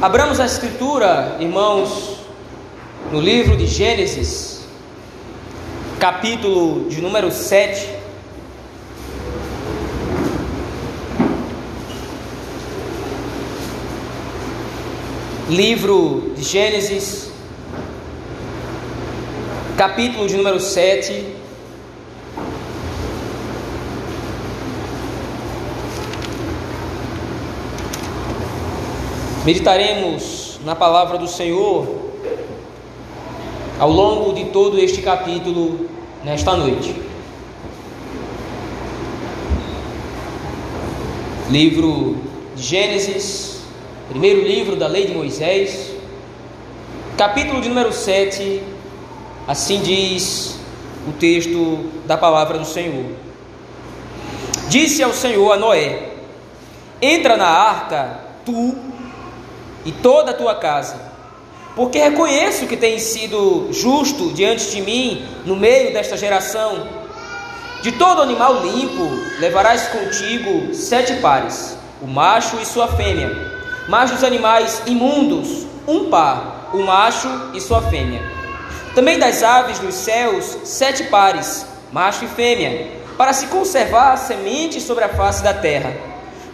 Abramos a Escritura, irmãos, no livro de Gênesis, capítulo de número 7. Livro de Gênesis, capítulo de número 7. Meditaremos na palavra do Senhor ao longo de todo este capítulo nesta noite. Livro de Gênesis, primeiro livro da lei de Moisés, capítulo de número 7, assim diz o texto da palavra do Senhor. Disse ao Senhor a Noé: Entra na arca, tu e toda a tua casa, porque reconheço que tens sido justo diante de mim no meio desta geração. De todo animal limpo levarás contigo sete pares, o macho e sua fêmea, mas dos animais imundos, um par, o macho e sua fêmea. Também das aves dos céus, sete pares, macho e fêmea, para se conservar a semente sobre a face da terra.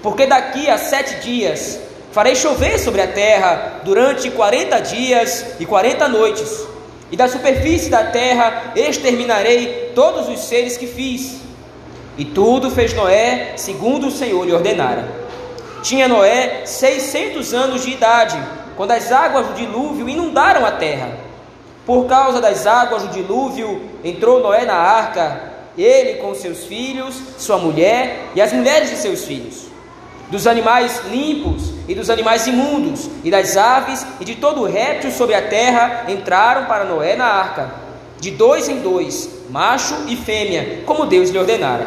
Porque daqui a sete dias Farei chover sobre a terra durante quarenta dias e quarenta noites, e da superfície da terra exterminarei todos os seres que fiz. E tudo fez Noé segundo o Senhor lhe ordenara. Tinha Noé seiscentos anos de idade, quando as águas do dilúvio inundaram a terra. Por causa das águas do dilúvio, entrou Noé na arca, ele com seus filhos, sua mulher e as mulheres de seus filhos dos animais limpos e dos animais imundos, e das aves e de todo réptil sobre a terra entraram para Noé na arca, de dois em dois, macho e fêmea, como Deus lhe ordenara.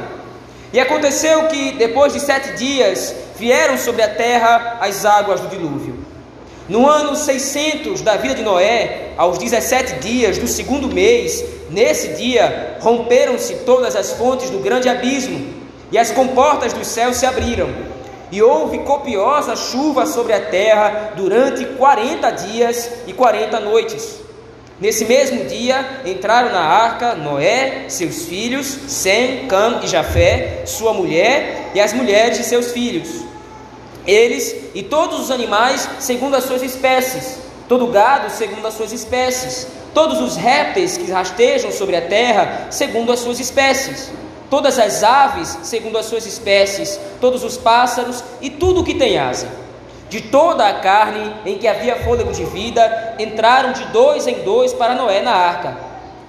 E aconteceu que, depois de sete dias, vieram sobre a terra as águas do dilúvio. No ano 600 da vida de Noé, aos 17 dias do segundo mês, nesse dia, romperam-se todas as fontes do grande abismo, e as comportas dos céus se abriram e houve copiosa chuva sobre a terra durante quarenta dias e quarenta noites. Nesse mesmo dia entraram na arca Noé, seus filhos, Sem, Cam e Jafé, sua mulher e as mulheres de seus filhos. Eles e todos os animais segundo as suas espécies, todo gado segundo as suas espécies, todos os répteis que rastejam sobre a terra segundo as suas espécies todas as aves segundo as suas espécies, todos os pássaros e tudo o que tem asa. De toda a carne em que havia fôlego de vida, entraram de dois em dois para Noé na arca.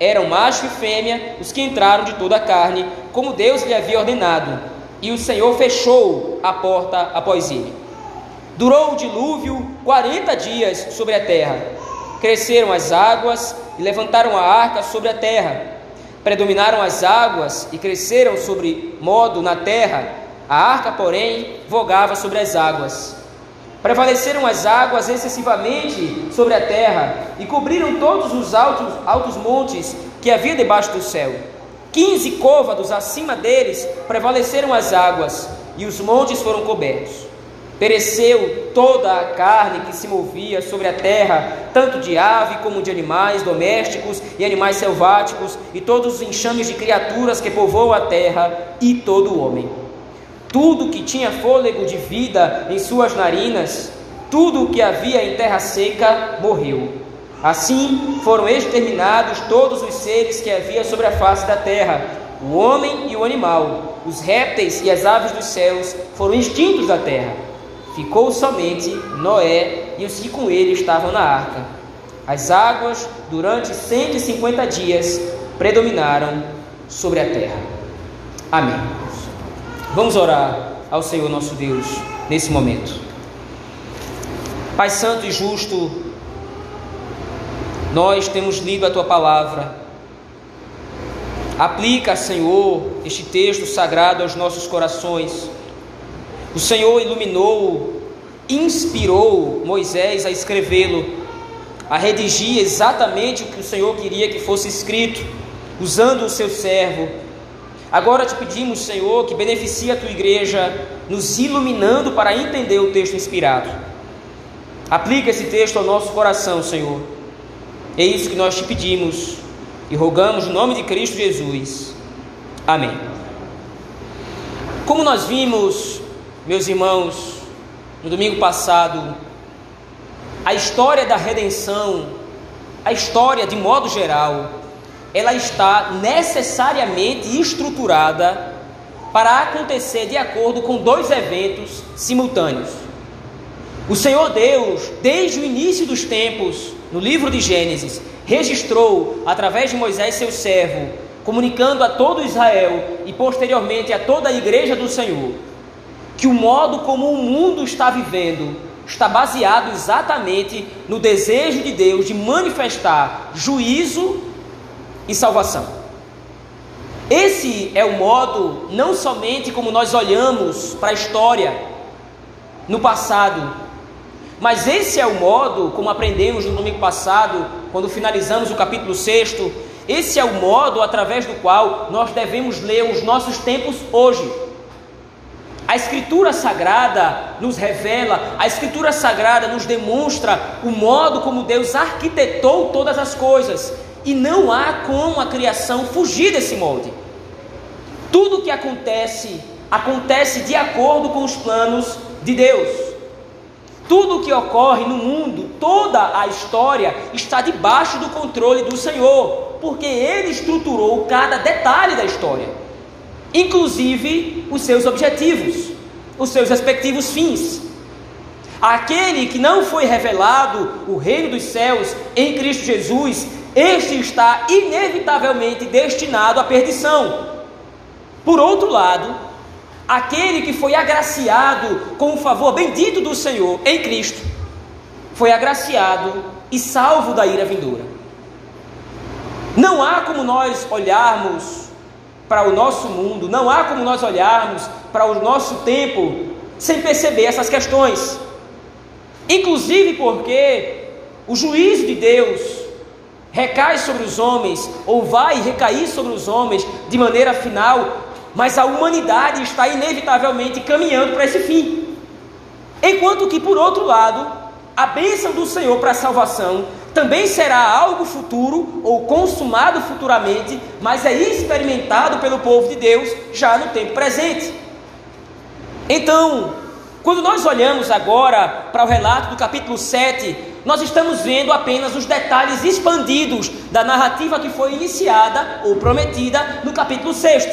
Eram macho e fêmea os que entraram de toda a carne, como Deus lhe havia ordenado. E o Senhor fechou a porta após ele. Durou o dilúvio quarenta dias sobre a terra. Cresceram as águas e levantaram a arca sobre a terra predominaram as águas e cresceram sobre modo na terra, a arca, porém, vogava sobre as águas. Prevaleceram as águas excessivamente sobre a terra e cobriram todos os altos, altos montes que havia debaixo do céu. Quinze côvados acima deles prevaleceram as águas e os montes foram cobertos. Pereceu toda a carne que se movia sobre a terra, tanto de ave como de animais domésticos e animais selváticos, e todos os enxames de criaturas que povoam a terra, e todo o homem. Tudo que tinha fôlego de vida em suas narinas, tudo o que havia em terra seca, morreu. Assim foram exterminados todos os seres que havia sobre a face da terra, o homem e o animal, os répteis e as aves dos céus foram extintos da terra ficou somente Noé e os que com ele estavam na arca. As águas, durante 150 dias, predominaram sobre a terra. Amém. Vamos orar ao Senhor nosso Deus nesse momento. Pai Santo e Justo, nós temos lido a tua palavra. Aplica, Senhor, este texto sagrado aos nossos corações o Senhor iluminou, inspirou Moisés a escrevê-lo, a redigir exatamente o que o Senhor queria que fosse escrito, usando o seu servo. Agora te pedimos, Senhor, que beneficie a tua igreja, nos iluminando para entender o texto inspirado. Aplica esse texto ao nosso coração, Senhor. É isso que nós te pedimos e rogamos no nome de Cristo Jesus. Amém. Como nós vimos, meus irmãos, no domingo passado, a história da redenção, a história de modo geral, ela está necessariamente estruturada para acontecer de acordo com dois eventos simultâneos. O Senhor Deus, desde o início dos tempos, no livro de Gênesis, registrou através de Moisés, seu servo, comunicando a todo Israel e posteriormente a toda a igreja do Senhor, que o modo como o mundo está vivendo está baseado exatamente no desejo de Deus de manifestar juízo e salvação. Esse é o modo, não somente como nós olhamos para a história no passado, mas esse é o modo, como aprendemos no domingo passado, quando finalizamos o capítulo 6, esse é o modo através do qual nós devemos ler os nossos tempos hoje. A Escritura Sagrada nos revela, a Escritura Sagrada nos demonstra o modo como Deus arquitetou todas as coisas, e não há como a criação fugir desse molde. Tudo que acontece, acontece de acordo com os planos de Deus. Tudo o que ocorre no mundo, toda a história, está debaixo do controle do Senhor, porque Ele estruturou cada detalhe da história, inclusive os seus objetivos, os seus respectivos fins. Aquele que não foi revelado o reino dos céus em Cristo Jesus este está inevitavelmente destinado à perdição. Por outro lado, aquele que foi agraciado com o favor bendito do Senhor em Cristo, foi agraciado e salvo da ira vindoura. Não há como nós olharmos para o nosso mundo, não há como nós olharmos para o nosso tempo sem perceber essas questões. Inclusive porque o juízo de Deus recai sobre os homens, ou vai recair sobre os homens de maneira final, mas a humanidade está inevitavelmente caminhando para esse fim. Enquanto que, por outro lado, a bênção do Senhor para a salvação também será algo futuro ou consumado futuramente, mas é experimentado pelo povo de Deus já no tempo presente. Então, quando nós olhamos agora para o relato do capítulo 7 nós estamos vendo apenas os detalhes expandidos da narrativa que foi iniciada ou prometida no capítulo 6.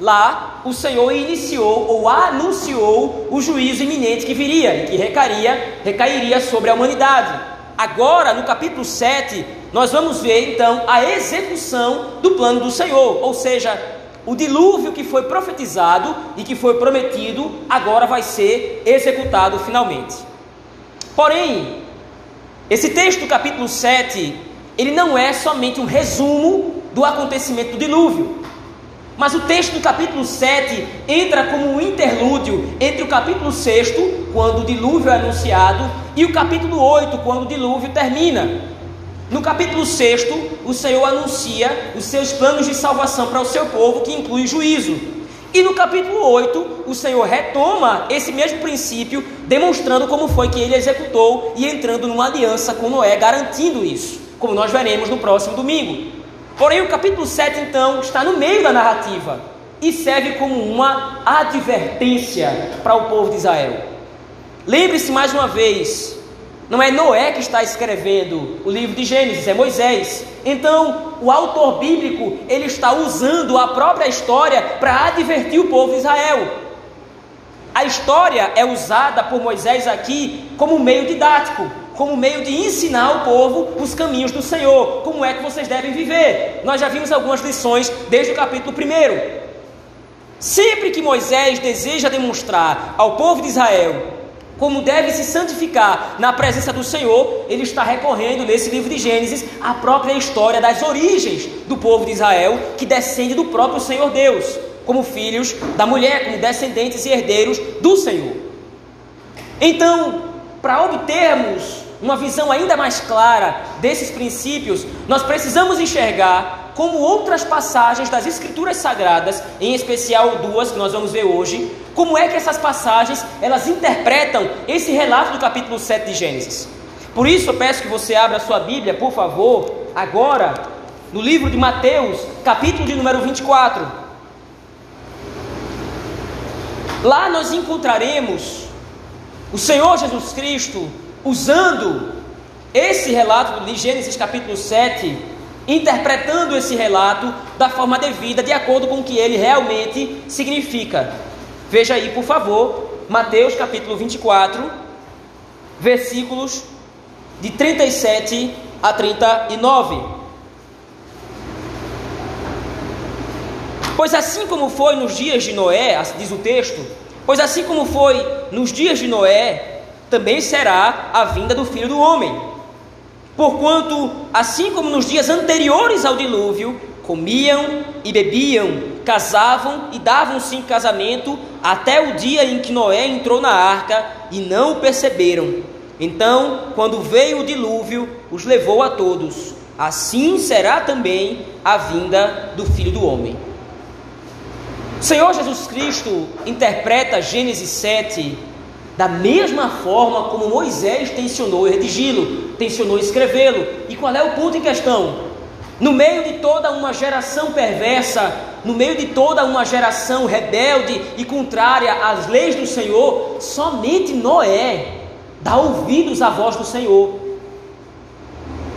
Lá, o Senhor iniciou ou anunciou o juízo iminente que viria e que recaria, recairia sobre a humanidade. Agora, no capítulo 7, nós vamos ver então a execução do plano do Senhor, ou seja, o dilúvio que foi profetizado e que foi prometido agora vai ser executado finalmente. Porém, esse texto, capítulo 7, ele não é somente um resumo do acontecimento do dilúvio. Mas o texto do capítulo 7 entra como um interlúdio entre o capítulo 6, quando o dilúvio é anunciado, e o capítulo 8, quando o dilúvio termina. No capítulo 6, o Senhor anuncia os seus planos de salvação para o seu povo, que inclui juízo. E no capítulo 8, o Senhor retoma esse mesmo princípio, demonstrando como foi que ele executou e entrando numa aliança com Noé, garantindo isso, como nós veremos no próximo domingo. Porém, o capítulo 7, então, está no meio da narrativa e serve como uma advertência para o povo de Israel. Lembre-se mais uma vez não é Noé que está escrevendo o livro de Gênesis, é Moisés. Então, o autor bíblico, ele está usando a própria história para advertir o povo de Israel. A história é usada por Moisés aqui como meio didático, como meio de ensinar o povo os caminhos do Senhor, como é que vocês devem viver. Nós já vimos algumas lições desde o capítulo 1. Sempre que Moisés deseja demonstrar ao povo de Israel como deve se santificar na presença do Senhor, ele está recorrendo nesse livro de Gênesis à própria história das origens do povo de Israel, que descende do próprio Senhor Deus, como filhos da mulher, como descendentes e herdeiros do Senhor. Então, para obtermos uma visão ainda mais clara desses princípios, nós precisamos enxergar como outras passagens das Escrituras Sagradas, em especial duas que nós vamos ver hoje, Como é que essas passagens elas interpretam esse relato do capítulo 7 de Gênesis? Por isso eu peço que você abra a sua Bíblia, por favor, agora, no livro de Mateus, capítulo de número 24. Lá nós encontraremos o Senhor Jesus Cristo usando esse relato de Gênesis capítulo 7, interpretando esse relato da forma devida, de acordo com o que ele realmente significa. Veja aí, por favor, Mateus capítulo 24, versículos de 37 a 39. Pois assim como foi nos dias de Noé, diz o texto, pois assim como foi nos dias de Noé, também será a vinda do filho do homem. Porquanto, assim como nos dias anteriores ao dilúvio, comiam e bebiam, casavam e davam-se em casamento, até o dia em que Noé entrou na arca e não o perceberam. Então, quando veio o dilúvio, os levou a todos. Assim será também a vinda do filho do homem. O Senhor Jesus Cristo interpreta Gênesis 7 da mesma forma como Moisés tensionou redigi-lo, tensionou escrevê-lo. E qual é o ponto em questão? No meio de toda uma geração perversa, no meio de toda uma geração rebelde e contrária às leis do Senhor, somente Noé dá ouvidos à voz do Senhor.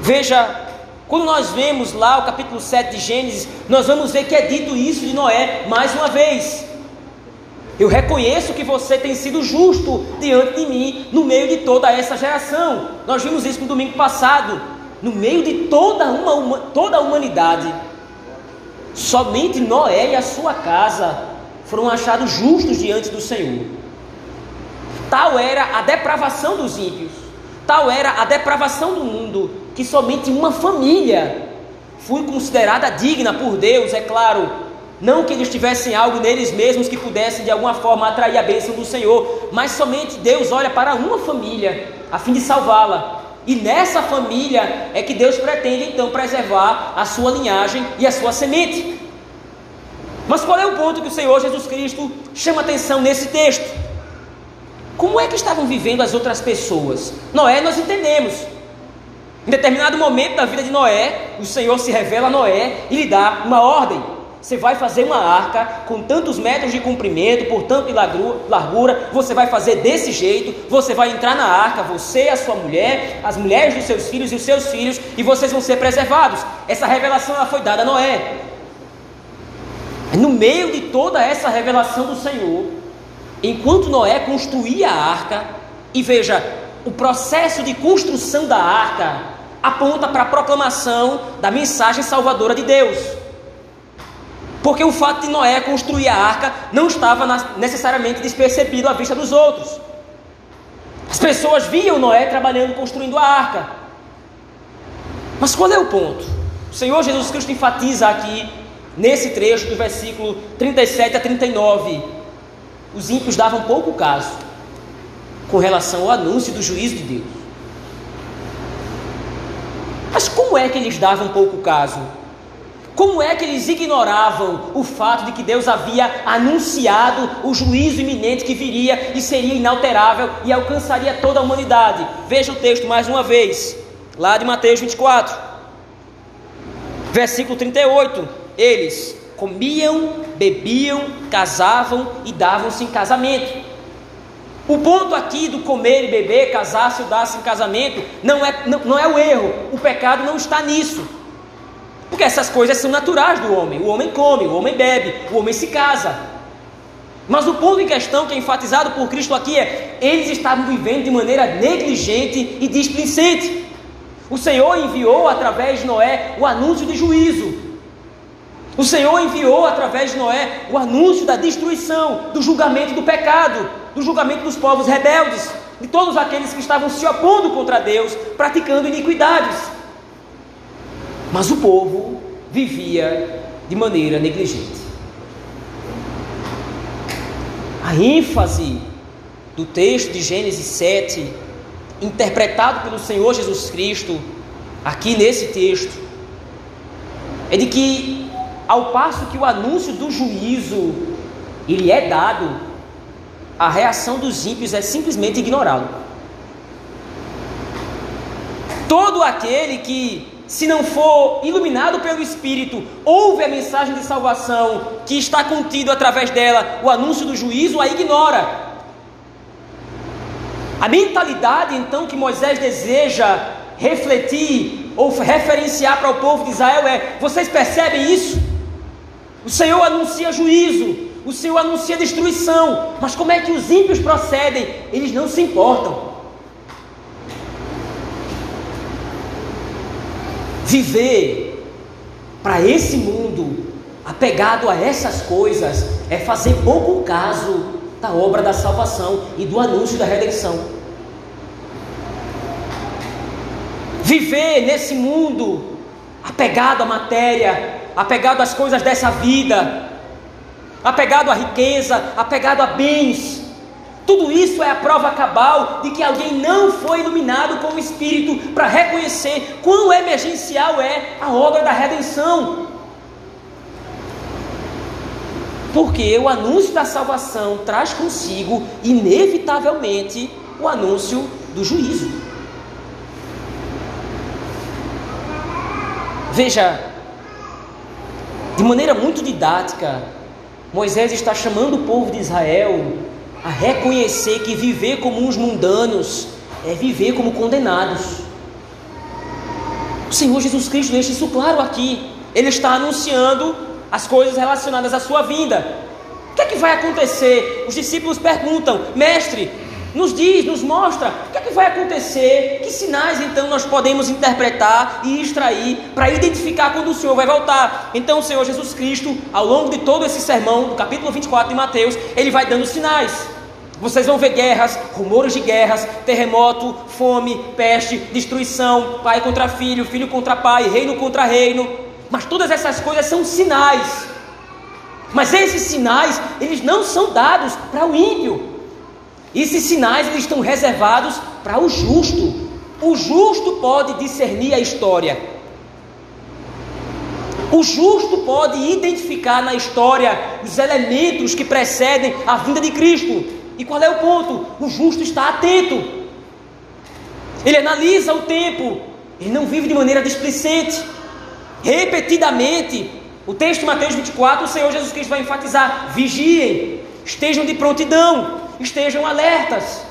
Veja, quando nós vemos lá o capítulo 7 de Gênesis, nós vamos ver que é dito isso de Noé mais uma vez. Eu reconheço que você tem sido justo diante de mim no meio de toda essa geração. Nós vimos isso no domingo passado. No meio de toda, uma, toda a humanidade, somente Noé e a sua casa foram achados justos diante do Senhor. Tal era a depravação dos ímpios, tal era a depravação do mundo, que somente uma família foi considerada digna por Deus, é claro, não que eles tivessem algo neles mesmos que pudesse de alguma forma atrair a bênção do Senhor, mas somente Deus olha para uma família a fim de salvá-la. E nessa família é que Deus pretende então preservar a sua linhagem e a sua semente. Mas qual é o ponto que o Senhor Jesus Cristo chama atenção nesse texto? Como é que estavam vivendo as outras pessoas? Noé, nós entendemos. Em determinado momento da vida de Noé, o Senhor se revela a Noé e lhe dá uma ordem. Você vai fazer uma arca com tantos metros de comprimento, por tanto de largura, você vai fazer desse jeito, você vai entrar na arca, você, a sua mulher, as mulheres dos seus filhos e os seus filhos, e vocês vão ser preservados. Essa revelação ela foi dada a Noé. No meio de toda essa revelação do Senhor, enquanto Noé construía a arca, e veja, o processo de construção da arca aponta para a proclamação da mensagem salvadora de Deus. Porque o fato de Noé construir a arca não estava necessariamente despercebido à vista dos outros. As pessoas viam Noé trabalhando, construindo a arca. Mas qual é o ponto? O Senhor Jesus Cristo enfatiza aqui, nesse trecho do versículo 37 a 39, os ímpios davam pouco caso com relação ao anúncio do juízo de Deus. Mas como é que eles davam pouco caso? Como é que eles ignoravam o fato de que Deus havia anunciado o juízo iminente que viria e seria inalterável e alcançaria toda a humanidade? Veja o texto mais uma vez, lá de Mateus 24, versículo 38. Eles comiam, bebiam, casavam e davam-se em casamento. O ponto aqui do comer e beber, casar-se ou dar-se em casamento, não é, não, não é o erro, o pecado não está nisso. Porque essas coisas são naturais do homem. O homem come, o homem bebe, o homem se casa. Mas o ponto em questão que é enfatizado por Cristo aqui é: eles estavam vivendo de maneira negligente e displicente. O Senhor enviou através de Noé o anúncio de juízo. O Senhor enviou através de Noé o anúncio da destruição, do julgamento do pecado, do julgamento dos povos rebeldes, de todos aqueles que estavam se opondo contra Deus, praticando iniquidades. Mas o povo vivia de maneira negligente. A ênfase do texto de Gênesis 7, interpretado pelo Senhor Jesus Cristo, aqui nesse texto, é de que, ao passo que o anúncio do juízo ele é dado, a reação dos ímpios é simplesmente ignorá-lo. Todo aquele que, se não for iluminado pelo Espírito, ouve a mensagem de salvação que está contido através dela, o anúncio do juízo, a ignora. A mentalidade então que Moisés deseja refletir ou referenciar para o povo de Israel é: vocês percebem isso? O Senhor anuncia juízo, o Senhor anuncia destruição, mas como é que os ímpios procedem? Eles não se importam. Viver para esse mundo apegado a essas coisas é fazer pouco caso da obra da salvação e do anúncio da redenção. Viver nesse mundo apegado à matéria, apegado às coisas dessa vida, apegado à riqueza, apegado a bens, tudo isso é a prova cabal de que alguém não foi iluminado com o Espírito para reconhecer quão emergencial é a obra da redenção. Porque o anúncio da salvação traz consigo, inevitavelmente, o anúncio do juízo. Veja, de maneira muito didática, Moisés está chamando o povo de Israel a reconhecer que viver como os mundanos é viver como condenados. O Senhor Jesus Cristo deixa isso claro aqui. Ele está anunciando as coisas relacionadas à sua vinda. O que é que vai acontecer? Os discípulos perguntam: Mestre, nos diz, nos mostra, o que é que vai acontecer? Que sinais então nós podemos interpretar e extrair para identificar quando o Senhor vai voltar? Então, o Senhor Jesus Cristo, ao longo de todo esse sermão, do capítulo 24 de Mateus, ele vai dando sinais. Vocês vão ver guerras, rumores de guerras, terremoto, fome, peste, destruição, pai contra filho, filho contra pai, reino contra reino. Mas todas essas coisas são sinais. Mas esses sinais, eles não são dados para o ímpio. Esses sinais estão reservados para o justo. O justo pode discernir a história. O justo pode identificar na história os elementos que precedem a vinda de Cristo. E qual é o ponto? O justo está atento. Ele analisa o tempo. Ele não vive de maneira displicente. Repetidamente, o texto de Mateus 24, o Senhor Jesus Cristo vai enfatizar: vigiem, estejam de prontidão, estejam alertas.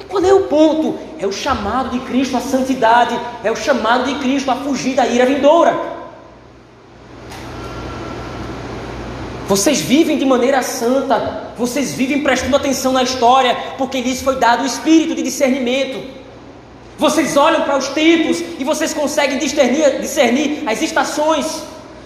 E qual é o ponto? É o chamado de Cristo à santidade, é o chamado de Cristo a fugir da ira vindoura. Vocês vivem de maneira santa, vocês vivem prestando atenção na história, porque lhes foi dado o espírito de discernimento. Vocês olham para os tempos e vocês conseguem discernir, discernir as estações.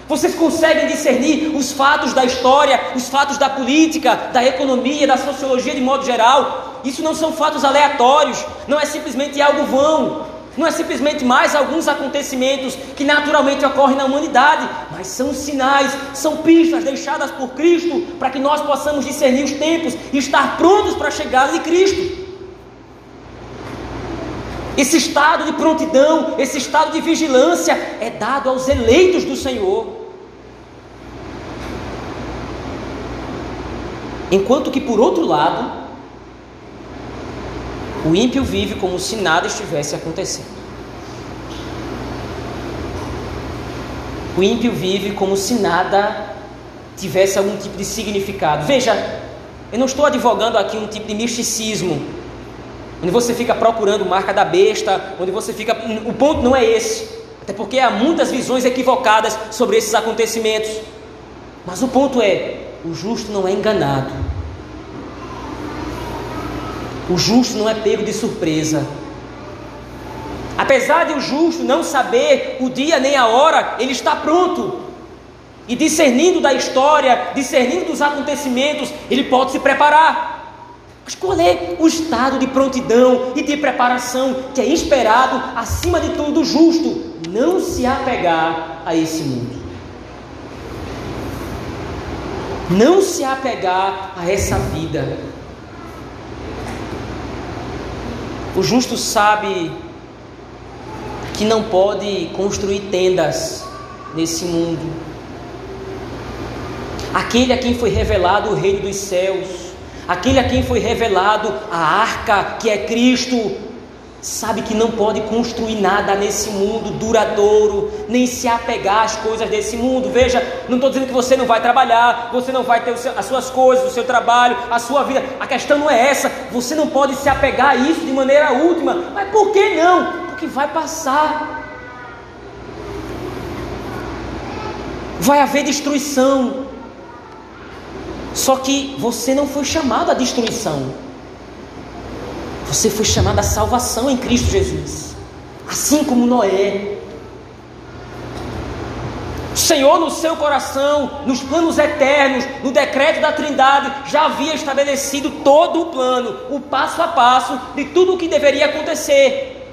Vocês conseguem discernir os fatos da história, os fatos da política, da economia, da sociologia de modo geral. Isso não são fatos aleatórios, não é simplesmente algo vão, não é simplesmente mais alguns acontecimentos que naturalmente ocorrem na humanidade, mas são sinais, são pistas deixadas por Cristo para que nós possamos discernir os tempos e estar prontos para a chegada de Cristo. Esse estado de prontidão, esse estado de vigilância é dado aos eleitos do Senhor. Enquanto que, por outro lado, o ímpio vive como se nada estivesse acontecendo. O ímpio vive como se nada tivesse algum tipo de significado. Veja, eu não estou advogando aqui um tipo de misticismo onde você fica procurando marca da besta, onde você fica. O ponto não é esse, até porque há muitas visões equivocadas sobre esses acontecimentos. Mas o ponto é: o justo não é enganado, o justo não é pego de surpresa. Apesar de o justo não saber o dia nem a hora, ele está pronto. E discernindo da história, discernindo dos acontecimentos, ele pode se preparar. É o estado de prontidão e de preparação que é esperado, acima de tudo, justo? Não se apegar a esse mundo. Não se apegar a essa vida. O justo sabe que não pode construir tendas nesse mundo. Aquele a quem foi revelado o reino dos céus aquele a quem foi revelado a arca que é Cristo, sabe que não pode construir nada nesse mundo duradouro, nem se apegar às coisas desse mundo. Veja, não estou dizendo que você não vai trabalhar, você não vai ter as suas coisas, o seu trabalho, a sua vida. A questão não é essa. Você não pode se apegar a isso de maneira última. Mas por que não? Porque vai passar. Vai haver destruição. Só que você não foi chamado à destruição. Você foi chamado à salvação em Cristo Jesus. Assim como Noé. O Senhor, no seu coração, nos planos eternos, no decreto da Trindade, já havia estabelecido todo o plano, o passo a passo de tudo o que deveria acontecer.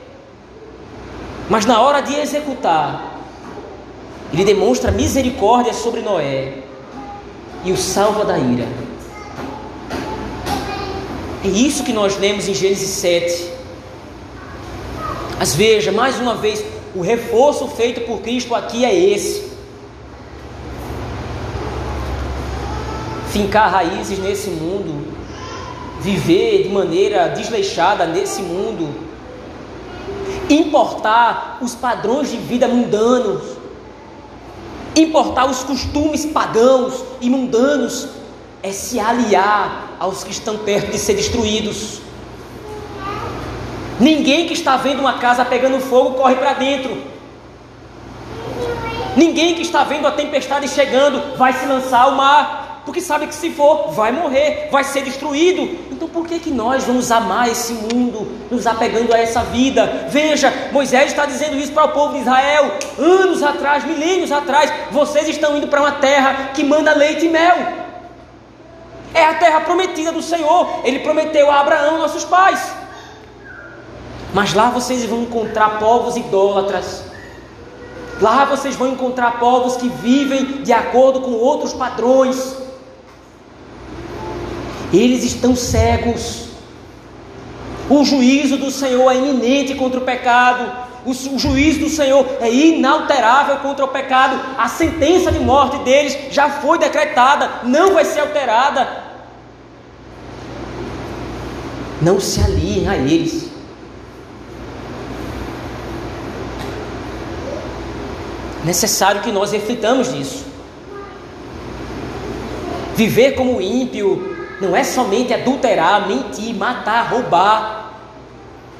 Mas na hora de executar, ele demonstra misericórdia sobre Noé e o salva da ira. É isso que nós lemos em Gênesis 7. Mas veja, mais uma vez, o reforço feito por Cristo aqui é esse. Fincar raízes nesse mundo, viver de maneira desleixada nesse mundo, importar os padrões de vida mundanos, Importar os costumes pagãos e mundanos é se aliar aos que estão perto de ser destruídos. Ninguém que está vendo uma casa pegando fogo corre para dentro. Ninguém que está vendo a tempestade chegando vai se lançar ao mar porque sabe que se for, vai morrer, vai ser destruído. Então por que, que nós vamos amar esse mundo, nos apegando a essa vida? Veja, Moisés está dizendo isso para o povo de Israel, anos atrás, milênios atrás, vocês estão indo para uma terra que manda leite e mel. É a terra prometida do Senhor. Ele prometeu a Abraão, nossos pais. Mas lá vocês vão encontrar povos idólatras. Lá vocês vão encontrar povos que vivem de acordo com outros padrões. Eles estão cegos. O juízo do Senhor é iminente contra o pecado. O, juízo do Senhor é inalterável contra o pecado. A sentença de morte deles já foi decretada, não vai ser alterada. Não se aliem a eles. necessário que nós reflitamos nisso. Viver como ímpio não é somente adulterar, mentir, matar, roubar.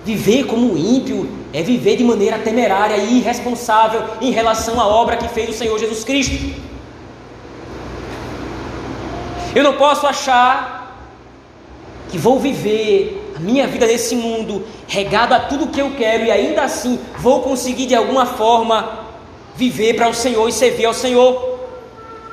Viver como ímpio é viver de maneira temerária e irresponsável em relação à obra que fez o Senhor Jesus Cristo. Eu não posso achar que vou viver a minha vida nesse mundo regado a tudo que eu quero e ainda assim vou conseguir de alguma forma viver para o Senhor e servir ao Senhor.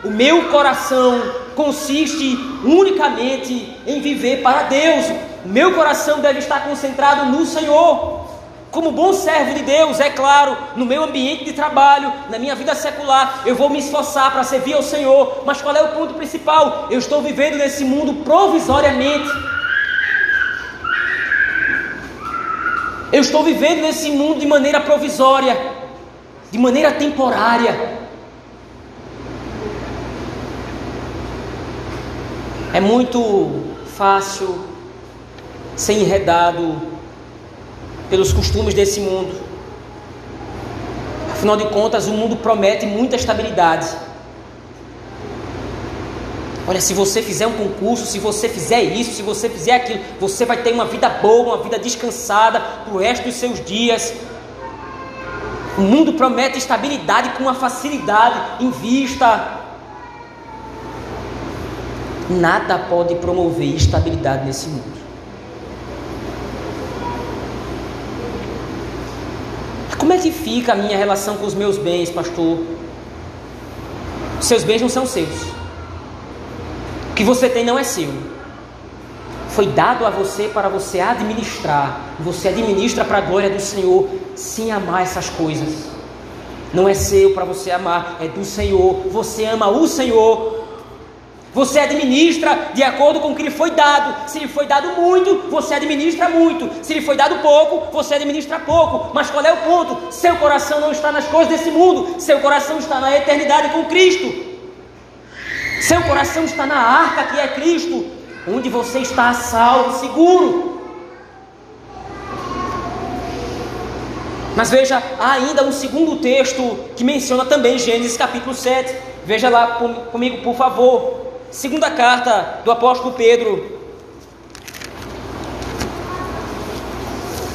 O meu coração consiste unicamente em viver para Deus. Meu coração deve estar concentrado no Senhor. Como bom servo de Deus, é claro, no meu ambiente de trabalho, na minha vida secular, eu vou me esforçar para servir ao Senhor. Mas qual é o ponto principal? Eu estou vivendo nesse mundo provisoriamente. Eu estou vivendo nesse mundo de maneira provisória, de maneira temporária. É muito fácil ser enredado pelos costumes desse mundo. Afinal de contas, o mundo promete muita estabilidade. Olha, se você fizer um concurso, se você fizer isso, se você fizer aquilo, você vai ter uma vida boa, uma vida descansada para o resto dos seus dias. O mundo promete estabilidade com uma facilidade em vista Nada pode promover estabilidade nesse mundo. Como é que fica a minha relação com os meus bens, pastor? Seus bens não são seus. O que você tem não é seu. Foi dado a você para você administrar. Você administra para a glória do Senhor sem amar essas coisas. Não é seu para você amar, é do Senhor. Você ama o Senhor você administra de acordo com o que lhe foi dado. Se lhe foi dado muito, você administra muito. Se lhe foi dado pouco, você administra pouco. Mas qual é o ponto? Seu coração não está nas coisas desse mundo. Seu coração está na eternidade com Cristo. Seu coração está na arca que é Cristo. onde você está salvo, seguro. Mas veja, há ainda um segundo texto que menciona também Gênesis capítulo 7. Veja lá comigo, por favor. Segunda carta do apóstolo Pedro,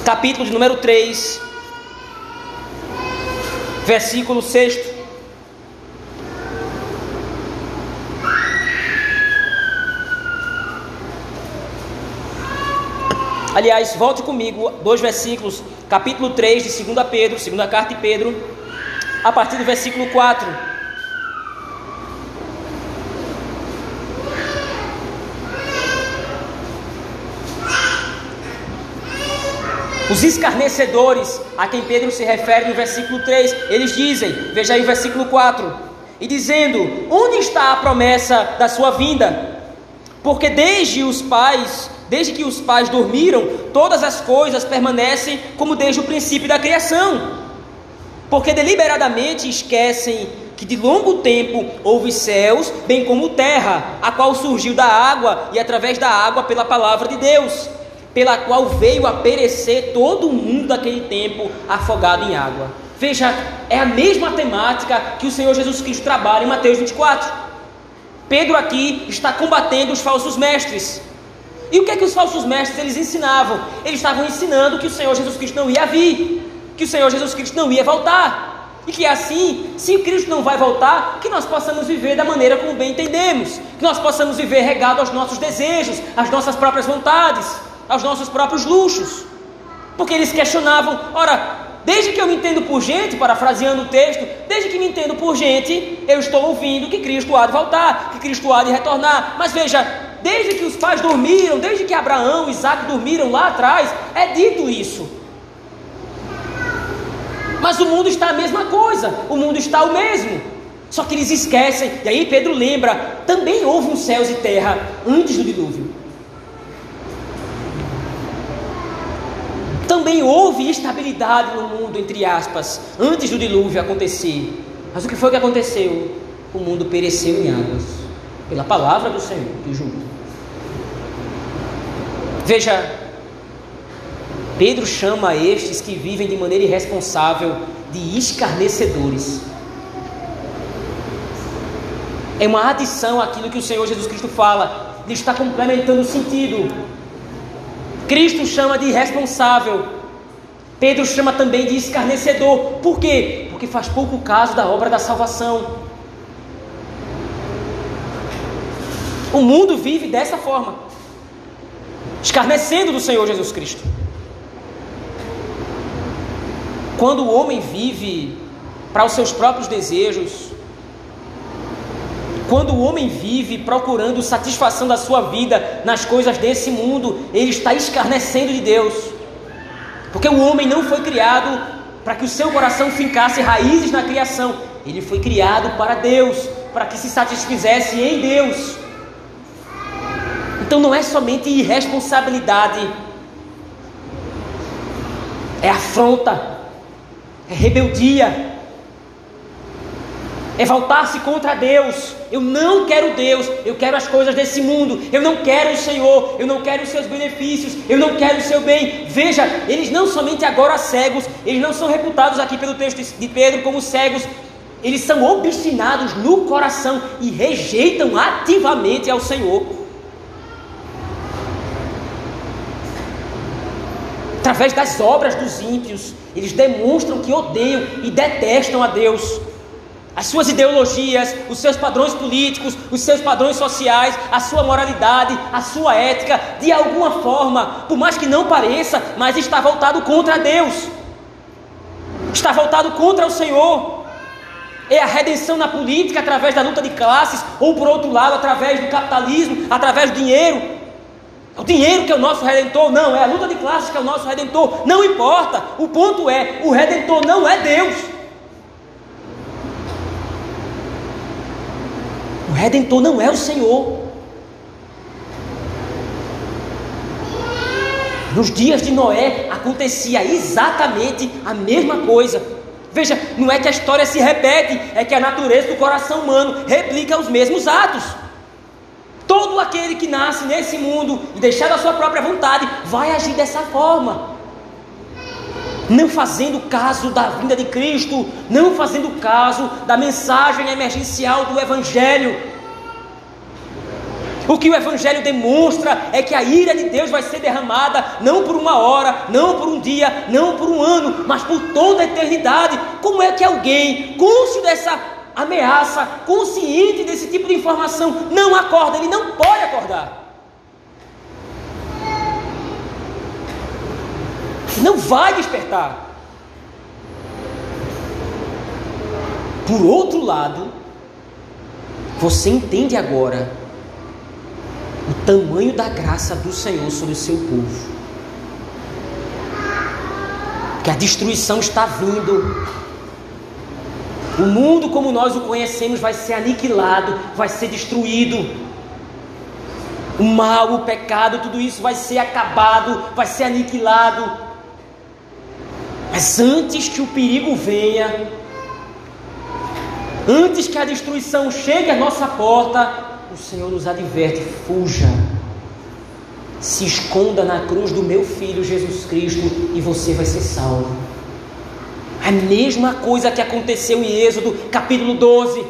capítulo de número 3, versículo 6. Aliás, volte comigo, dois versículos, capítulo 3 de 2 Pedro, segunda carta de Pedro, a partir do versículo 4. Os escarnecedores a quem Pedro se refere no versículo 3, eles dizem, veja aí o versículo 4, e dizendo: Onde está a promessa da sua vinda? Porque desde os pais Desde que os pais dormiram, todas as coisas permanecem como desde o princípio da criação. Porque deliberadamente esquecem que de longo tempo houve céus, bem como terra, a qual surgiu da água e através da água pela palavra de Deus, pela qual veio a perecer todo o mundo daquele tempo afogado em água. Veja, é a mesma temática que o Senhor Jesus Cristo trabalha em Mateus 24. Pedro aqui está combatendo os falsos mestres. E o que é que os falsos mestres eles ensinavam? Eles estavam ensinando que o Senhor Jesus Cristo não ia vir, que o Senhor Jesus Cristo não ia voltar. E que assim, se Cristo não vai voltar, que nós possamos viver da maneira como bem entendemos, que nós possamos viver regado aos nossos desejos, às nossas próprias vontades, aos nossos próprios luxos. Porque eles questionavam, ora, desde que eu me entendo por gente, parafraseando o texto, desde que me entendo por gente, eu estou ouvindo que Cristo há de voltar, que Cristo há de retornar. Mas veja, Desde que os pais dormiram, desde que Abraão e Isaac dormiram lá atrás, é dito isso. Mas o mundo está a mesma coisa, o mundo está o mesmo. Só que eles esquecem, e aí Pedro lembra: também houve um céus e terra antes do dilúvio. Também houve estabilidade no mundo, entre aspas, antes do dilúvio acontecer. Mas o que foi que aconteceu? O mundo pereceu em águas, pela palavra do Senhor, que julga. Veja, Pedro chama estes que vivem de maneira irresponsável de escarnecedores. É uma adição àquilo que o Senhor Jesus Cristo fala, ele está complementando o sentido. Cristo chama de irresponsável, Pedro chama também de escarnecedor. Por quê? Porque faz pouco caso da obra da salvação. O mundo vive dessa forma escarnecendo do Senhor Jesus Cristo. Quando o homem vive para os seus próprios desejos, quando o homem vive procurando satisfação da sua vida nas coisas desse mundo, ele está escarnecendo de Deus. Porque o homem não foi criado para que o seu coração fincasse raízes na criação, ele foi criado para Deus, para que se satisfizesse em Deus. Então não é somente irresponsabilidade, é afronta, é rebeldia, é voltar-se contra Deus. Eu não quero Deus, eu quero as coisas desse mundo, eu não quero o Senhor, eu não quero os seus benefícios, eu não quero o seu bem. Veja, eles não somente agora cegos, eles não são reputados aqui pelo texto de Pedro como cegos, eles são obstinados no coração e rejeitam ativamente ao Senhor. através das obras dos ímpios, eles demonstram que odeiam e detestam a Deus. As suas ideologias, os seus padrões políticos, os seus padrões sociais, a sua moralidade, a sua ética, de alguma forma, por mais que não pareça, mas está voltado contra Deus, está voltado contra o Senhor. É a redenção na política através da luta de classes, ou por outro lado, através do capitalismo, através do dinheiro, o dinheiro que é o nosso redentor, não, é a luta de classes que é o nosso redentor, não importa. O ponto é: o redentor não é Deus. Redentor não é o Senhor. Nos dias de Noé acontecia exatamente a mesma coisa. Veja, não é que a história se repete, é que a natureza do coração humano replica os mesmos atos. Todo aquele que nasce nesse mundo e deixar da sua própria vontade vai agir dessa forma. Não fazendo caso da vinda de Cristo, não fazendo caso da mensagem emergencial do Evangelho. O que o Evangelho demonstra é que a ira de Deus vai ser derramada não por uma hora, não por um dia, não por um ano, mas por toda a eternidade. Como é que alguém, consciente dessa ameaça, consciente desse tipo de informação, não acorda? Ele não pode acordar. Não vai despertar. Por outro lado, você entende agora o tamanho da graça do Senhor sobre o seu povo. Que a destruição está vindo. O mundo como nós o conhecemos vai ser aniquilado, vai ser destruído. O mal, o pecado, tudo isso vai ser acabado, vai ser aniquilado. Mas antes que o perigo venha, antes que a destruição chegue à nossa porta, o Senhor nos adverte: fuja, se esconda na cruz do meu filho Jesus Cristo e você vai ser salvo. A mesma coisa que aconteceu em Êxodo capítulo 12.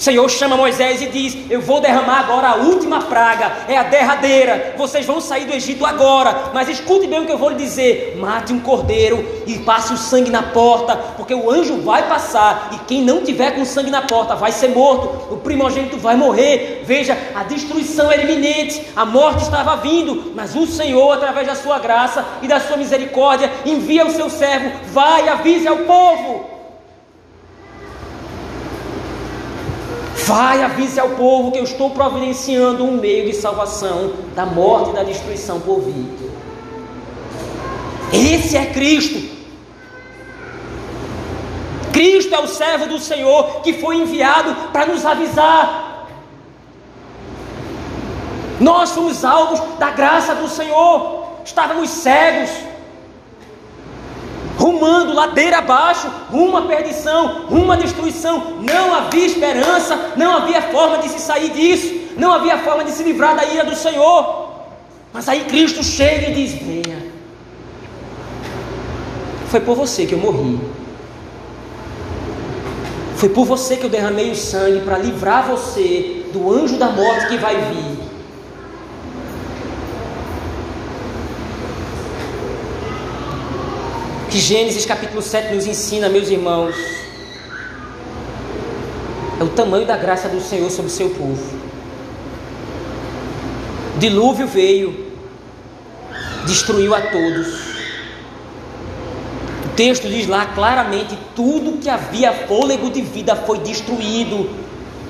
O Senhor chama Moisés e diz: Eu vou derramar agora a última praga, é a derradeira. Vocês vão sair do Egito agora, mas escute bem o que eu vou lhe dizer: mate um cordeiro e passe o sangue na porta, porque o anjo vai passar e quem não tiver com sangue na porta vai ser morto. O primogênito vai morrer. Veja, a destruição era iminente, a morte estava vindo, mas o Senhor, através da sua graça e da sua misericórdia, envia o seu servo: vai, avise ao povo. Vai, avise ao povo que eu estou providenciando um meio de salvação da morte e da destruição por vir. Esse é Cristo. Cristo é o servo do Senhor que foi enviado para nos avisar. Nós fomos alvos da graça do Senhor, estávamos cegos rumando ladeira abaixo, rumo à perdição, rumo à destruição. Não havia esperança, não havia forma de se sair disso, não havia forma de se livrar da ira do Senhor. Mas aí Cristo chega e diz: Venha, foi por você que eu morri. Foi por você que eu derramei o sangue para livrar você do anjo da morte que vai vir. Que Gênesis capítulo 7 nos ensina, meus irmãos, é o tamanho da graça do Senhor sobre o seu povo. Dilúvio veio, destruiu a todos. O texto diz lá claramente: tudo que havia fôlego de vida foi destruído.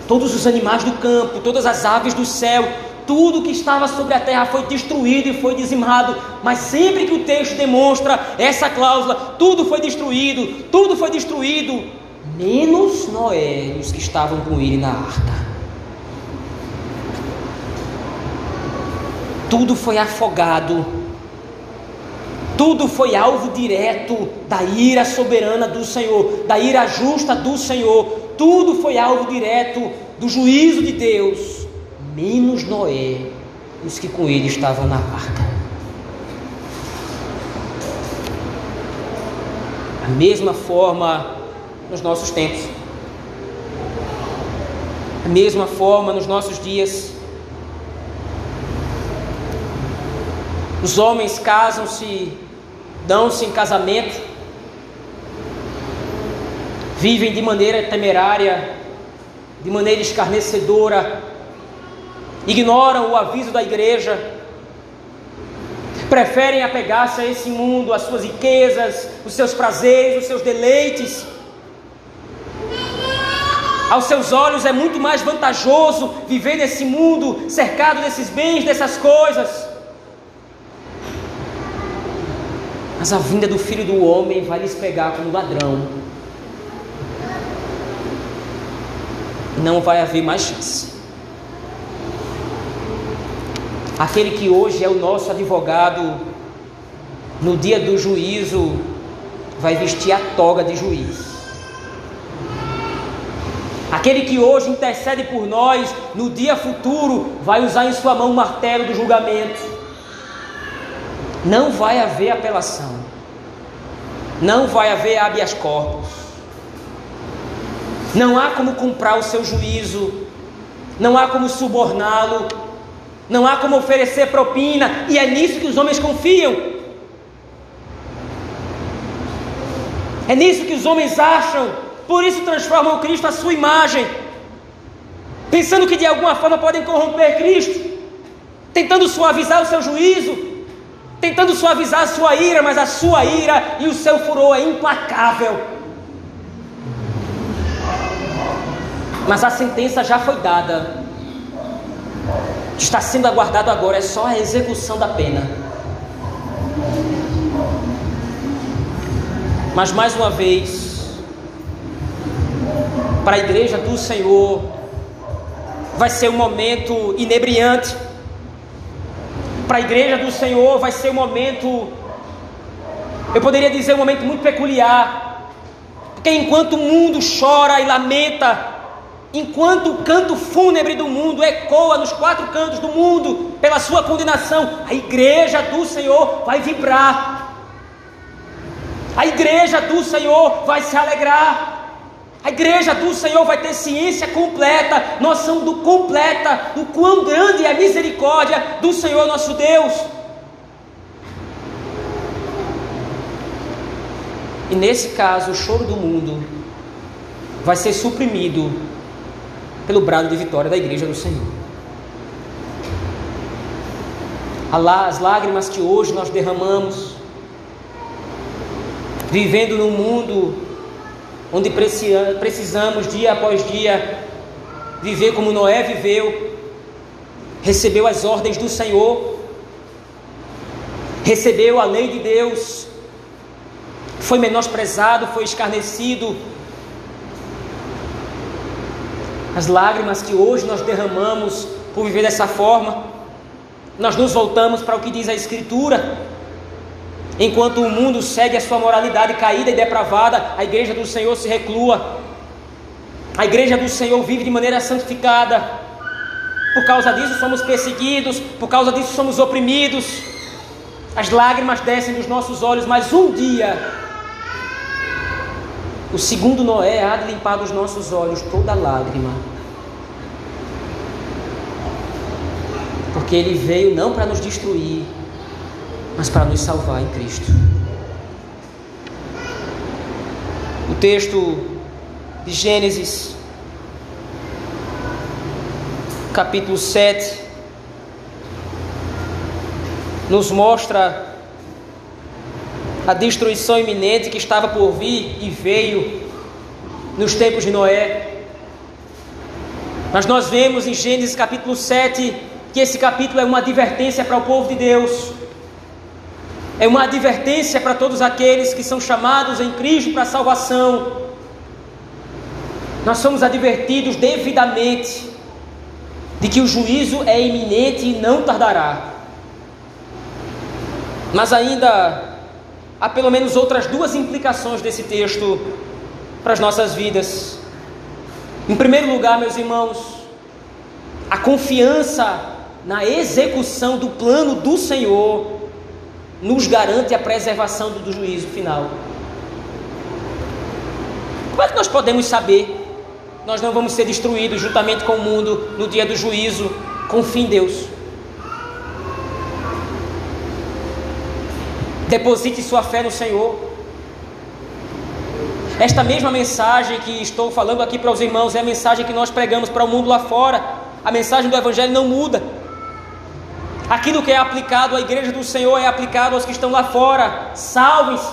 Todos os animais do campo, todas as aves do céu, tudo que estava sobre a terra foi destruído e foi dizimado, mas sempre que o texto demonstra essa cláusula, tudo foi destruído, tudo foi destruído, menos Noé e os que estavam com ele na arca. Tudo foi afogado, tudo foi alvo direto da ira soberana do Senhor, da ira justa do Senhor, tudo foi alvo direto do juízo de Deus menos Noé os que com ele estavam na arca. A mesma forma nos nossos tempos, a mesma forma nos nossos dias. Os homens casam-se, dão-se em casamento, vivem de maneira temerária, de maneira escarnecedora, ignoram o aviso da igreja, preferem apegar-se a esse mundo, às suas riquezas, os seus prazeres, os seus deleites. Aos seus olhos é muito mais vantajoso viver nesse mundo cercado desses bens, dessas coisas. Mas a vinda do filho do homem vai lhes pegar como ladrão. Não vai haver mais chance. Aquele que hoje é o nosso advogado, no dia do juízo, vai vestir a toga de juiz. Aquele que hoje intercede por nós, no dia futuro, vai usar em sua mão o martelo do julgamento. Não vai haver apelação. Não vai haver habeas corpus. Não há como comprar o seu juízo. Não há como suborná-lo. Não há como oferecer propina. E é nisso que os homens confiam. É nisso que os homens acham por isso transformam Cristo à sua imagem, pensando que de alguma forma podem corromper Cristo, tentando suavizar o seu juízo, tentando suavizar a sua ira, mas a sua ira e o seu furor é implacável. Mas a sentença já foi dada. Está sendo aguardado agora é só a execução da pena. Mas mais uma vez, para a igreja do Senhor, vai ser um momento inebriante. Para a igreja do Senhor, vai ser um momento, eu poderia dizer, um momento muito peculiar. Porque enquanto o mundo chora e lamenta, enquanto o canto fúnebre do mundo ecoa nos quatro cantos do mundo pela sua condenação, a igreja do Senhor vai vibrar. A igreja do Senhor vai se alegrar. A igreja do Senhor vai ter ciência completa, noção do completa, do quão grande é a misericórdia do Senhor nosso Deus. E nesse caso, o choro do mundo vai ser suprimido pelo brado de vitória da igreja do Senhor. As lágrimas que hoje nós derramamos, vivendo num mundo onde precisamos dia após dia viver como Noé viveu, recebeu as ordens do Senhor, recebeu a lei de Deus, foi menosprezado, foi escarnecido. As lágrimas que hoje nós derramamos por viver dessa forma, nós nos voltamos para o que diz a Escritura, Enquanto o mundo segue a sua moralidade caída e depravada, a igreja do Senhor se reclua. A igreja do Senhor vive de maneira santificada. Por causa disso somos perseguidos, por causa disso somos oprimidos. As lágrimas descem dos nossos olhos, mas um dia o segundo Noé há de limpar dos nossos olhos toda lágrima. Porque ele veio não para nos destruir, mas para nos salvar em Cristo. O texto de Gênesis, capítulo 7, nos mostra a destruição iminente que estava por vir e veio nos tempos de Noé. Mas nós vemos em Gênesis capítulo 7 que esse capítulo é uma advertência para o povo de Deus é uma advertência para todos aqueles que são chamados em Cristo para a salvação. Nós somos advertidos devidamente de que o juízo é iminente e não tardará. Mas ainda há pelo menos outras duas implicações desse texto para as nossas vidas. Em primeiro lugar, meus irmãos, a confiança na execução do plano do Senhor nos garante a preservação do, juízo final. Como é que nós podemos saber? Nós não vamos ser destruídos juntamente com o mundo no dia do juízo. Confie em Deus. Deposite sua fé no Senhor. Esta mesma mensagem que estou falando aqui para os irmãos é a mensagem que nós pregamos para o mundo lá fora. A mensagem do Evangelho não muda. Aquilo que é aplicado à igreja do Senhor é aplicado aos que estão lá fora. Salvem-se.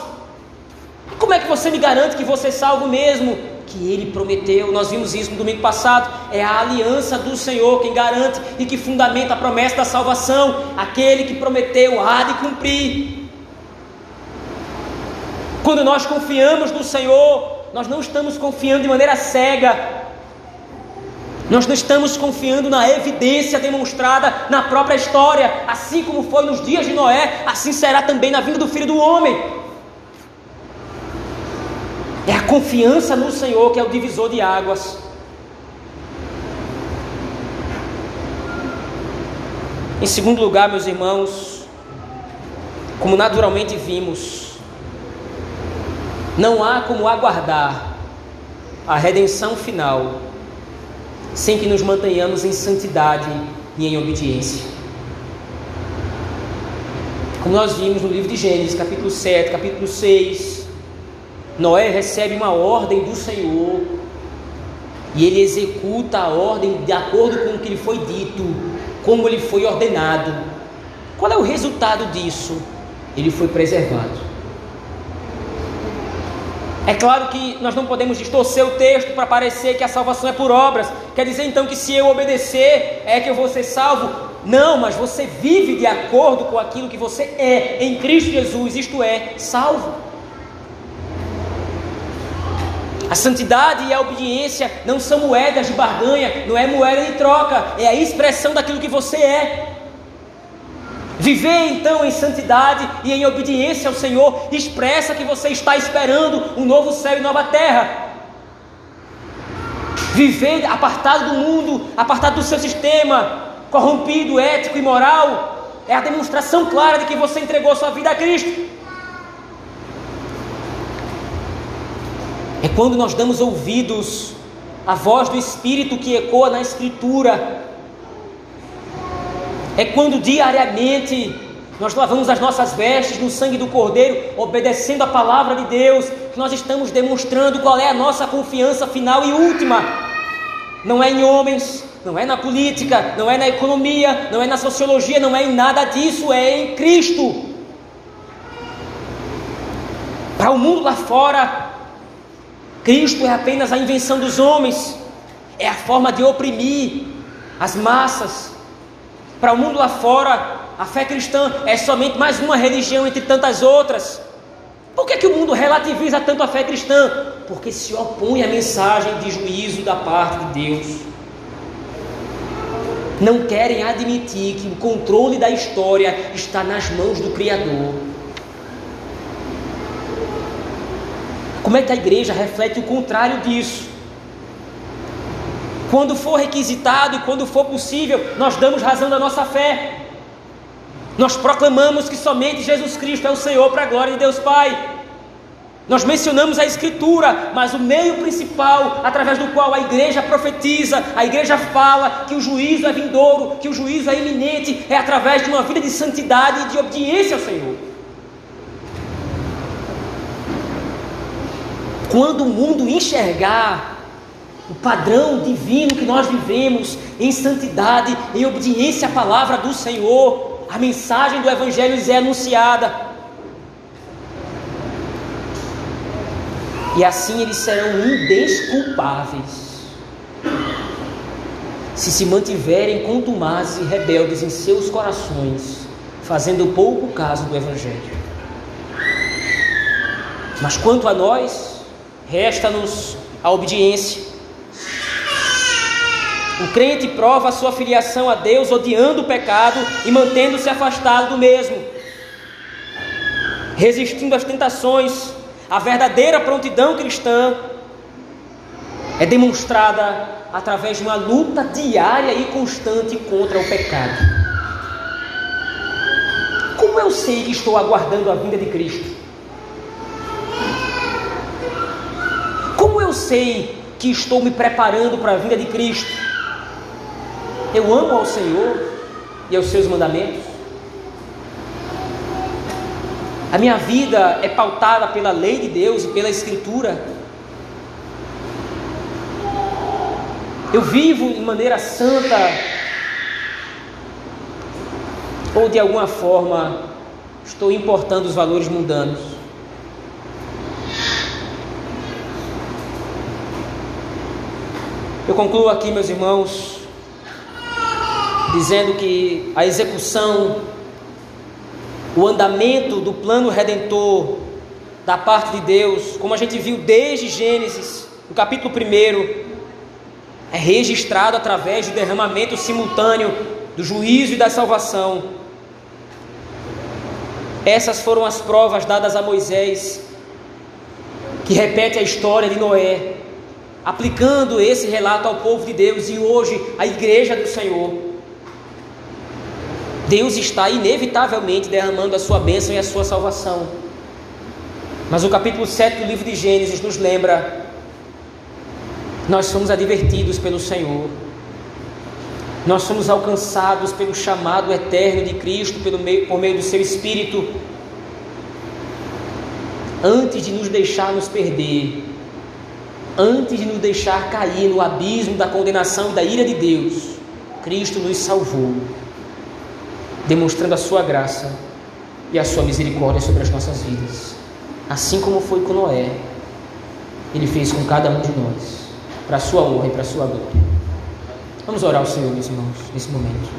Como é que você me garante que você é salvo mesmo? Que ele prometeu, nós vimos isso no domingo passado. É a aliança do Senhor quem garante e que fundamenta a promessa da salvação. Aquele que prometeu há de cumprir. Quando nós confiamos no Senhor, nós não estamos confiando de maneira cega, nós não estamos confiando na evidência demonstrada na própria história, assim como foi nos dias de Noé, assim será também na vinda do Filho do Homem. É a confiança no Senhor que é o divisor de águas. Em segundo lugar, meus irmãos, como naturalmente vimos, não há como aguardar a redenção final sem que nos mantenhamos em santidade e em obediência. Como nós vimos no livro de Gênesis, capítulo 7, capítulo 6, Noé recebe uma ordem do Senhor e ele executa a ordem de acordo com o que lhe foi dito, como ele foi ordenado. Qual é o resultado disso? Ele foi preservado. É claro que nós não podemos distorcer o texto para parecer que a salvação é por obras. Quer dizer então que se eu obedecer é que eu vou ser salvo? Não, mas você vive de acordo com aquilo que você é em Cristo Jesus, isto é, salvo. A santidade e a obediência não são moedas de barganha, não é moeda de troca, é a expressão daquilo que você é. Viver então em santidade e em obediência ao Senhor expressa que você está esperando um novo céu e nova terra. Viver apartado do mundo, apartado do seu sistema, corrompido, ético e moral, é a demonstração clara de que você entregou sua vida a Cristo. É quando nós damos ouvidos à voz do Espírito que ecoa na Escritura. É quando diariamente nós lavamos as nossas vestes no sangue do Cordeiro, obedecendo a palavra de Deus, que nós estamos demonstrando qual é a nossa confiança final e última. Não é em homens, não é na política, não é na economia, não é na sociologia, não é em nada disso, é em Cristo. Para o mundo lá fora, Cristo é apenas a invenção dos homens, é a forma de oprimir as massas. Para o mundo lá fora, a fé cristã é somente mais uma religião entre tantas outras. Por que, que o mundo relativiza tanto a fé cristã? Porque se opõe à mensagem de juízo da parte de Deus. Não querem admitir que o controle da história está nas mãos do Criador. Como é que a igreja reflete o contrário disso? Quando for requisitado e quando for possível, nós damos razão da nossa fé. Nós proclamamos que somente Jesus Cristo é o Senhor para a glória de Deus Pai. Nós mencionamos a Escritura, mas o meio principal através do qual a igreja profetiza, a igreja fala que o juízo é vindouro, que o juízo é iminente, é através de uma vida de santidade e de obediência ao Senhor. Quando o mundo enxergar o padrão divino que nós vivemos em santidade, em obediência à palavra do Senhor, a mensagem do Evangelho é anunciada. E assim eles serão indesculpáveis se se mantiverem contumazes e rebeldes em seus corações, fazendo pouco caso do Evangelho. Mas quanto a nós, resta-nos a obediência. O crente prova a sua filiação a Deus odiando o pecado e mantendo-se afastado do mesmo, resistindo às tentações. A verdadeira prontidão cristã é demonstrada através de uma luta diária e constante contra o pecado. Como eu sei que estou aguardando a vinda de Cristo? eu sei que estou me preparando para a vinda de Cristo? Eu amo ao Senhor e aos seus mandamentos? A minha vida é pautada pela lei de Deus e pela Escritura? Eu vivo de maneira santa? Ou de alguma forma estou importando os valores mundanos? Eu concluo aqui, meus irmãos, dizendo que a execução, o andamento do plano redentor da parte de Deus, como a gente viu desde Gênesis, no capítulo 1, é registrado através do derramamento simultâneo do juízo e da salvação. Essas foram as provas dadas a Moisés, que repete a história de Noé, aplicando esse relato ao povo de Deus e hoje à igreja do Senhor. Deus está inevitavelmente derramando a sua bênção e a sua salvação. Mas o capítulo 7 do livro de Gênesis nos lembra: nós somos advertidos pelo Senhor, nós somos alcançados pelo chamado eterno de Cristo pelo meio, por meio do seu Espírito. Antes de nos deixar nos perder, antes de nos deixar cair no abismo da condenação e da ira de Deus, Cristo nos salvou, demonstrando a sua graça e a sua misericórdia sobre as nossas vidas. Assim como foi com Noé, ele fez com cada um de nós, para a sua honra e para a sua glória. Vamos orar ao Senhor, meus irmãos, nesse momento.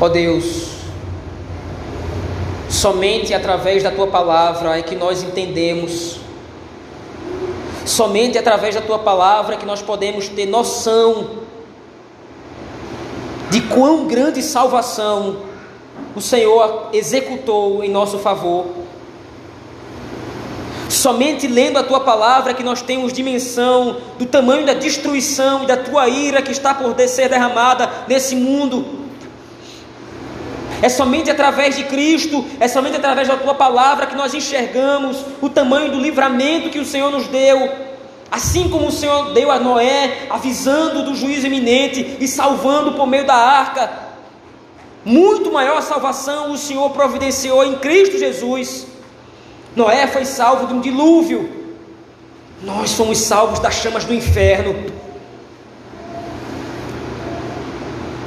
Ó oh Deus, Somente através da tua palavra é que nós entendemos. Somente através da tua palavra que nós podemos ter noção de quão grande salvação o Senhor executou em nosso favor. Somente lendo a tua palavra que nós temos dimensão do tamanho da destruição e da tua ira que está por ser derramada nesse mundo. É somente através de Cristo, é somente através da tua palavra que nós enxergamos o tamanho do livramento que o Senhor nos deu. Assim como o Senhor deu a Noé, avisando do juízo iminente e salvando por meio da arca, muito maior salvação o Senhor providenciou em Cristo Jesus. Noé foi salvo de um dilúvio, nós somos salvos das chamas do inferno.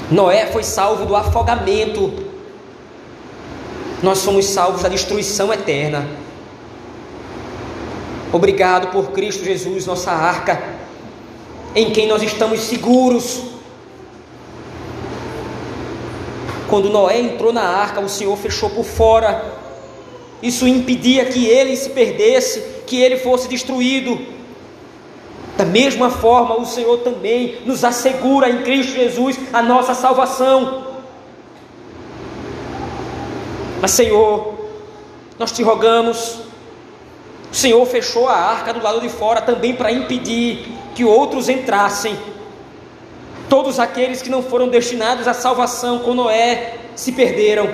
Noé foi salvo do afogamento, nós somos salvos da destruição eterna. Obrigado por Cristo Jesus, nossa arca, em quem nós estamos seguros. Quando Noé entrou na arca, o Senhor fechou por fora. Isso impedia que ele se perdesse, que ele fosse destruído. Da mesma forma, o Senhor também nos assegura em Cristo Jesus a nossa salvação. Mas, Senhor, nós te rogamos. O Senhor fechou a arca do lado de fora também para impedir que outros entrassem. Todos aqueles que não foram destinados à salvação com Noé se perderam.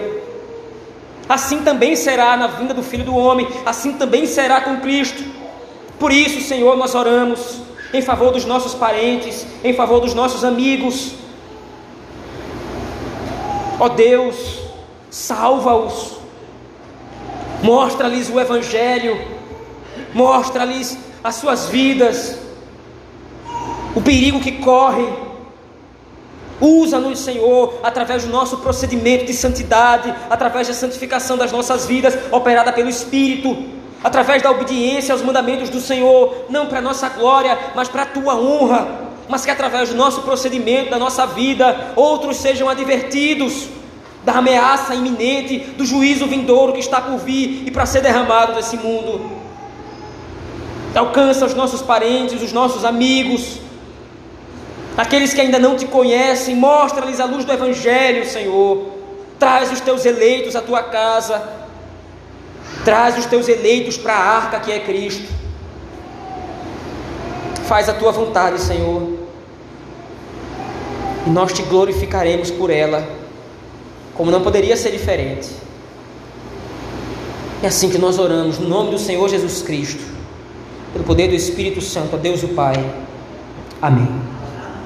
Assim também será na vinda do Filho do Homem, assim também será com Cristo. Por isso, Senhor, nós oramos em favor dos nossos parentes, em favor dos nossos amigos. Ó Deus, salva-os, mostra-lhes o Evangelho, mostra-lhes as suas vidas, o perigo que correm. Usa-nos, Senhor, através do nosso procedimento de santidade, através da santificação das nossas vidas, operada pelo Espírito, através da obediência aos mandamentos do Senhor, não para nossa glória, mas para a tua honra, mas que através do nosso procedimento, da nossa vida, outros sejam advertidos da ameaça iminente, do juízo vindouro que está por vir e para ser derramado nesse mundo. Alcança os nossos parentes, os nossos amigos, aqueles que ainda não te conhecem, mostra-lhes a luz do Evangelho, Senhor. Traz os teus eleitos à tua casa, traz os teus eleitos para a arca que é Cristo. Faz a tua vontade, Senhor, e nós te glorificaremos por ela como não poderia ser diferente. É assim que nós oramos, no nome do Senhor Jesus Cristo, pelo poder do Espírito Santo, a Deus o Pai. Amém.